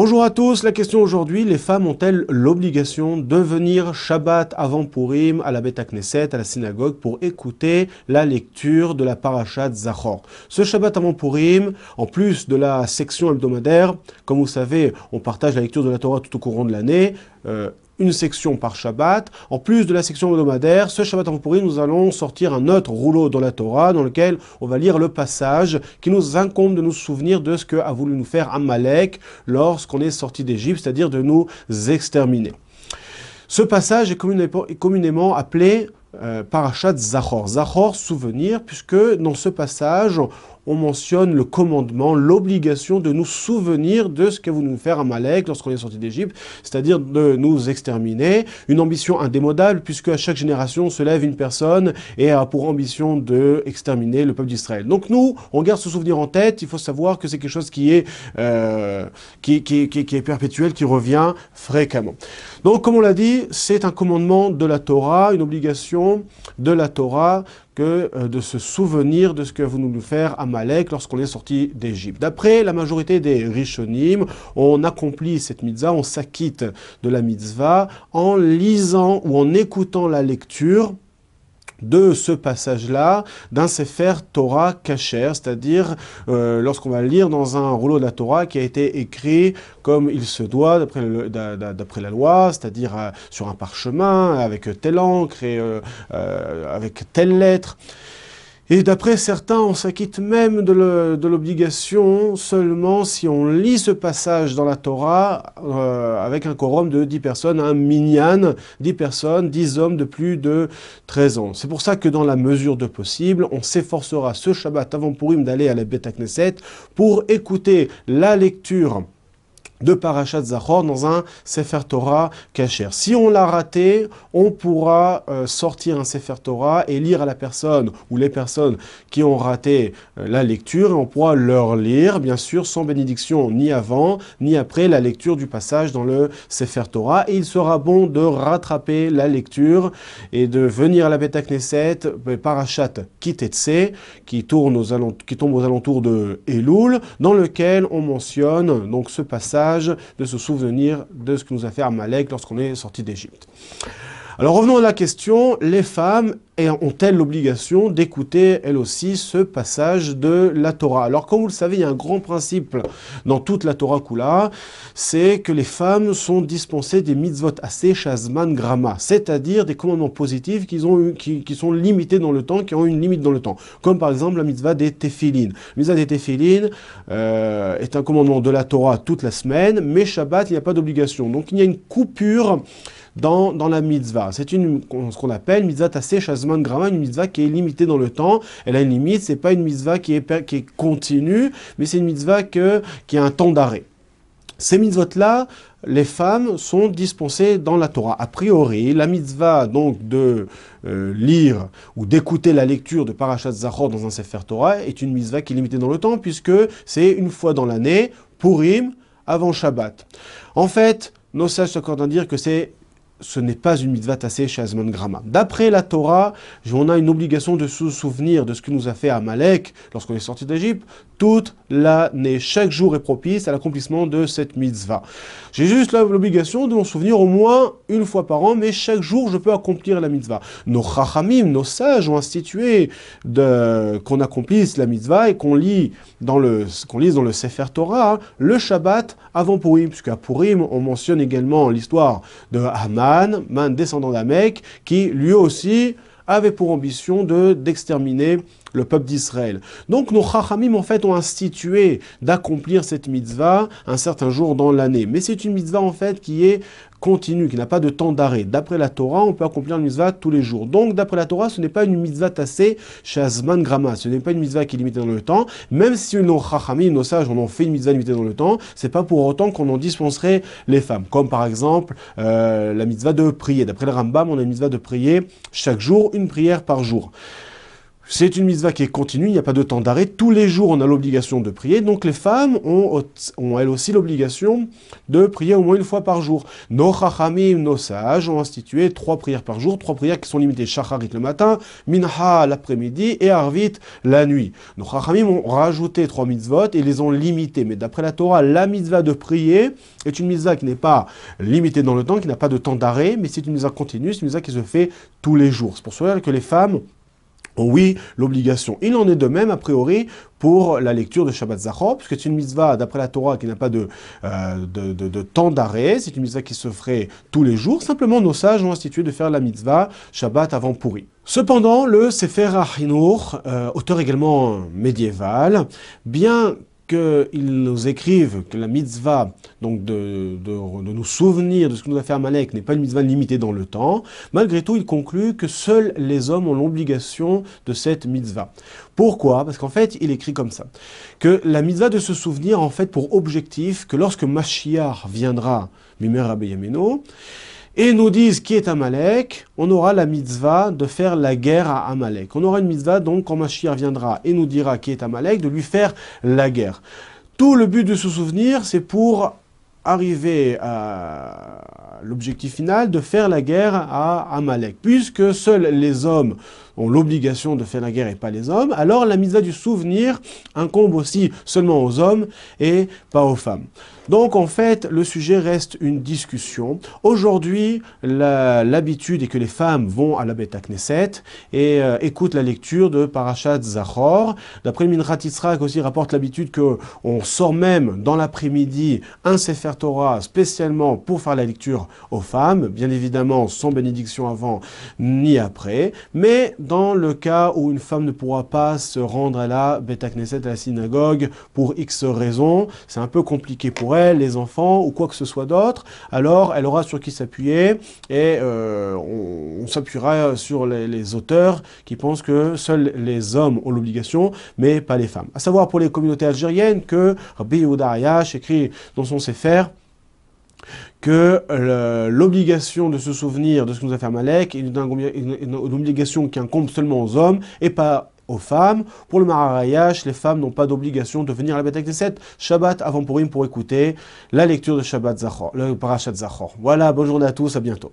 Bonjour à tous, la question aujourd'hui, les femmes ont-elles l'obligation de venir Shabbat avant Purim à la Beth Knesset, à la synagogue, pour écouter la lecture de la Parashat Zachor? Ce Shabbat avant Purim, en plus de la section hebdomadaire, comme vous savez, on partage la lecture de la Torah tout au courant de l'année, euh, une section par Shabbat. En plus de la section hebdomadaire, ce Shabbat en pourri, nous allons sortir un autre rouleau dans la Torah dans lequel on va lire le passage qui nous incombe de nous souvenir de ce que a voulu nous faire Amalek lorsqu'on est sorti d'Égypte, c'est-à-dire de nous exterminer. Ce passage est communément appelé euh, Parashat Zachor. Zachor, souvenir, puisque dans ce passage, on mentionne le commandement, l'obligation de nous souvenir de ce qu'a voulu nous faire Amalek lorsqu'on est sorti d'Égypte, c'est-à-dire de nous exterminer. Une ambition indémodable, puisque à chaque génération se lève une personne et a pour ambition de exterminer le peuple d'Israël. Donc nous, on garde ce souvenir en tête. Il faut savoir que c'est quelque chose qui est, euh, qui, qui, qui, qui est perpétuel, qui revient fréquemment. Donc, comme on l'a dit, c'est un commandement de la Torah, une obligation de la Torah euh, de se souvenir de ce que vous nous faire Amalek lorsqu'on est sorti d'Égypte. D'après la majorité des Rishonim, on accomplit cette mitzvah, on s'acquitte de la mitzvah en lisant ou en écoutant la lecture de ce passage-là d'un Sefer Torah Kacher, c'est-à-dire euh, lorsqu'on va lire dans un rouleau de la Torah qui a été écrit comme il se doit d'après la loi, c'est-à-dire euh, sur un parchemin, avec telle encre et euh, avec telle lettre. Et d'après certains, on s'acquitte même de l'obligation seulement si on lit ce passage dans la Torah euh, avec un quorum de 10 personnes, un minyan, 10 personnes, 10 hommes de plus de 13 ans. C'est pour ça que dans la mesure de possible, on s'efforcera ce Shabbat avant Purim d'aller à la Beth Knesset pour écouter la lecture de Parashat Zachor dans un Sefer Torah Kacher. Si on l'a raté, on pourra euh, sortir un Sefer Torah et lire à la personne ou les personnes qui ont raté euh, la lecture et on pourra leur lire, bien sûr, sans bénédiction ni avant ni après la lecture du passage dans le Sefer Torah. Et il sera bon de rattraper la lecture et de venir à la Beta Knesset, euh, Parashat Kitetse, qui, tourne aux qui tombe aux alentours de Elul, dans lequel on mentionne donc ce passage de se souvenir de ce que nous a fait Amalek lorsqu'on est sorti d'Égypte. Alors revenons à la question, les femmes ont-elles l'obligation d'écouter elles aussi ce passage de la Torah? Alors comme vous le savez, il y a un grand principe dans toute la Torah Kula, c'est que les femmes sont dispensées des mitzvot assez shazman grama, c'est-à-dire des commandements positifs qui, ont, qui, qui, sont limités dans le temps, qui ont une limite dans le temps. Comme par exemple la mitzvah des téphilines. La mitzvah des téphilines euh, est un commandement de la Torah toute la semaine, mais Shabbat, il n'y a pas d'obligation. Donc il y a une coupure dans, la mitzvah. C'est ce qu'on appelle mitzvah tassé shazman grama, une mitzvah qui est limitée dans le temps. Elle a une limite, c'est pas une mitzvah qui est, qui est continue, mais c'est une mitzvah que, qui a un temps d'arrêt. Ces mitzvot-là, les femmes sont dispensées dans la Torah. A priori, la mitzvah donc de euh, lire ou d'écouter la lecture de Parashat Zachor dans un Sefer Torah est une mitzvah qui est limitée dans le temps puisque c'est une fois dans l'année, Purim, avant Shabbat. En fait, nos sages s'accordent à dire que c'est ce n'est pas une mitzvah tassée chez Azman Grama. D'après la Torah, on a une obligation de se souvenir de ce que nous a fait Amalek lorsqu'on est sorti d'Égypte toute l'année. Chaque jour est propice à l'accomplissement de cette mitzvah. J'ai juste l'obligation de m'en souvenir au moins une fois par an, mais chaque jour je peux accomplir la mitzvah. Nos chachamim, nos sages ont institué qu'on accomplisse la mitzvah et qu'on lit dans le qu'on lise dans le Sefer Torah le Shabbat avant Purim, puisqu'à Purim on mentionne également l'histoire de Haman, man descendant d'Amek, qui lui aussi avait pour ambition de d'exterminer le peuple d'Israël. Donc nos chachamim en fait ont institué d'accomplir cette mitzvah un certain jour dans l'année. Mais c'est une mitzvah en fait qui est continue, qui n'a pas de temps d'arrêt. D'après la Torah, on peut accomplir une mitzvah tous les jours. Donc d'après la Torah, ce n'est pas une mitzvah tassée shazman grama. Ce n'est pas une mitzvah qui est limitée dans le temps. Même si nos chachamim, nos sages, on en fait une mitzvah limitée dans le temps, c'est pas pour autant qu'on en dispenserait les femmes. Comme par exemple euh, la mitzvah de prier. D'après le Rambam, on a une mitzvah de prier chaque jour, une prière par jour. C'est une mitzvah qui est continue, il n'y a pas de temps d'arrêt. Tous les jours, on a l'obligation de prier. Donc les femmes ont, elles aussi l'obligation de prier au moins une fois par jour. Nos chachamim, nos sages ont institué trois prières par jour, trois prières qui sont limitées. Shacharit le matin, Minha l'après-midi et Arvit la nuit. Nos chachamim ont rajouté trois mitzvot et les ont limitées. Mais d'après la Torah, la mitzvah de prier est une mitzvah qui n'est pas limitée dans le temps, qui n'a pas de temps d'arrêt, mais c'est une mitzvah continue, c'est une mitzvah qui se fait tous les jours. C'est pour cela que les femmes oui, l'obligation. Il en est de même, a priori, pour la lecture de Shabbat Zachor, puisque c'est une mitzvah, d'après la Torah, qui n'a pas de, euh, de, temps d'arrêt, c'est une mitzvah qui se ferait tous les jours. Simplement, nos sages ont institué de faire la mitzvah Shabbat avant pourri. Cependant, le Sefer Achinour, euh, auteur également médiéval, bien qu'ils nous écrivent que la mitzvah, donc de, de, nous souvenir de ce que nous a fait Amalek, n'est pas une mitzvah limitée dans le temps, malgré tout, il conclut que seuls les hommes ont l'obligation de cette mitzvah. Pourquoi? Parce qu'en fait, il écrit comme ça, que la mitzvah de se souvenir, en fait, pour objectif que lorsque Mashiach viendra, Mimer Rabbi et nous disent qui est Amalek, on aura la mitzvah de faire la guerre à Amalek. On aura une mitzvah donc quand Mashiach viendra et nous dira qui est Amalek, de lui faire la guerre. Tout le but de se souvenir, c'est pour arriver à l'objectif final de faire la guerre à Amalek. Puisque seuls les hommes ont l'obligation de faire la guerre et pas les hommes, alors la mitzvah du souvenir incombe aussi seulement aux hommes et pas aux femmes. Donc en fait, le sujet reste une discussion. Aujourd'hui, l'habitude est que les femmes vont à la Beta Knesset et euh, écoutent la lecture de Parashat Zachor. D'après Minrat Yitzhak aussi rapporte l'habitude qu'on sort même dans l'après-midi un Sefer Torah spécialement pour faire la lecture aux femmes, bien évidemment sans bénédiction avant ni après, mais dans le cas où une femme ne pourra pas se rendre à la Beta Knesset, à la synagogue, pour X raisons, c'est un peu compliqué pour elle, les enfants ou quoi que ce soit d'autre, alors elle aura sur qui s'appuyer et euh, on, s'appuiera sur les, auteurs qui pensent que seuls les hommes ont l'obligation, mais pas les femmes. À savoir pour les communautés algériennes que Rabbi Yehuda Ayash écrit dans son Sefer que l'obligation de se souvenir de ce que nous a fait Malek est une obligation qui incombe seulement aux hommes et pas aux femmes. Pour le Mararayash, les femmes n'ont pas d'obligation de venir à la des 7 Shabbat avant Purim pour écouter la lecture de Shabbat Zachor, le Parashat Zachor. Voilà, bonne journée à tous, à bientôt.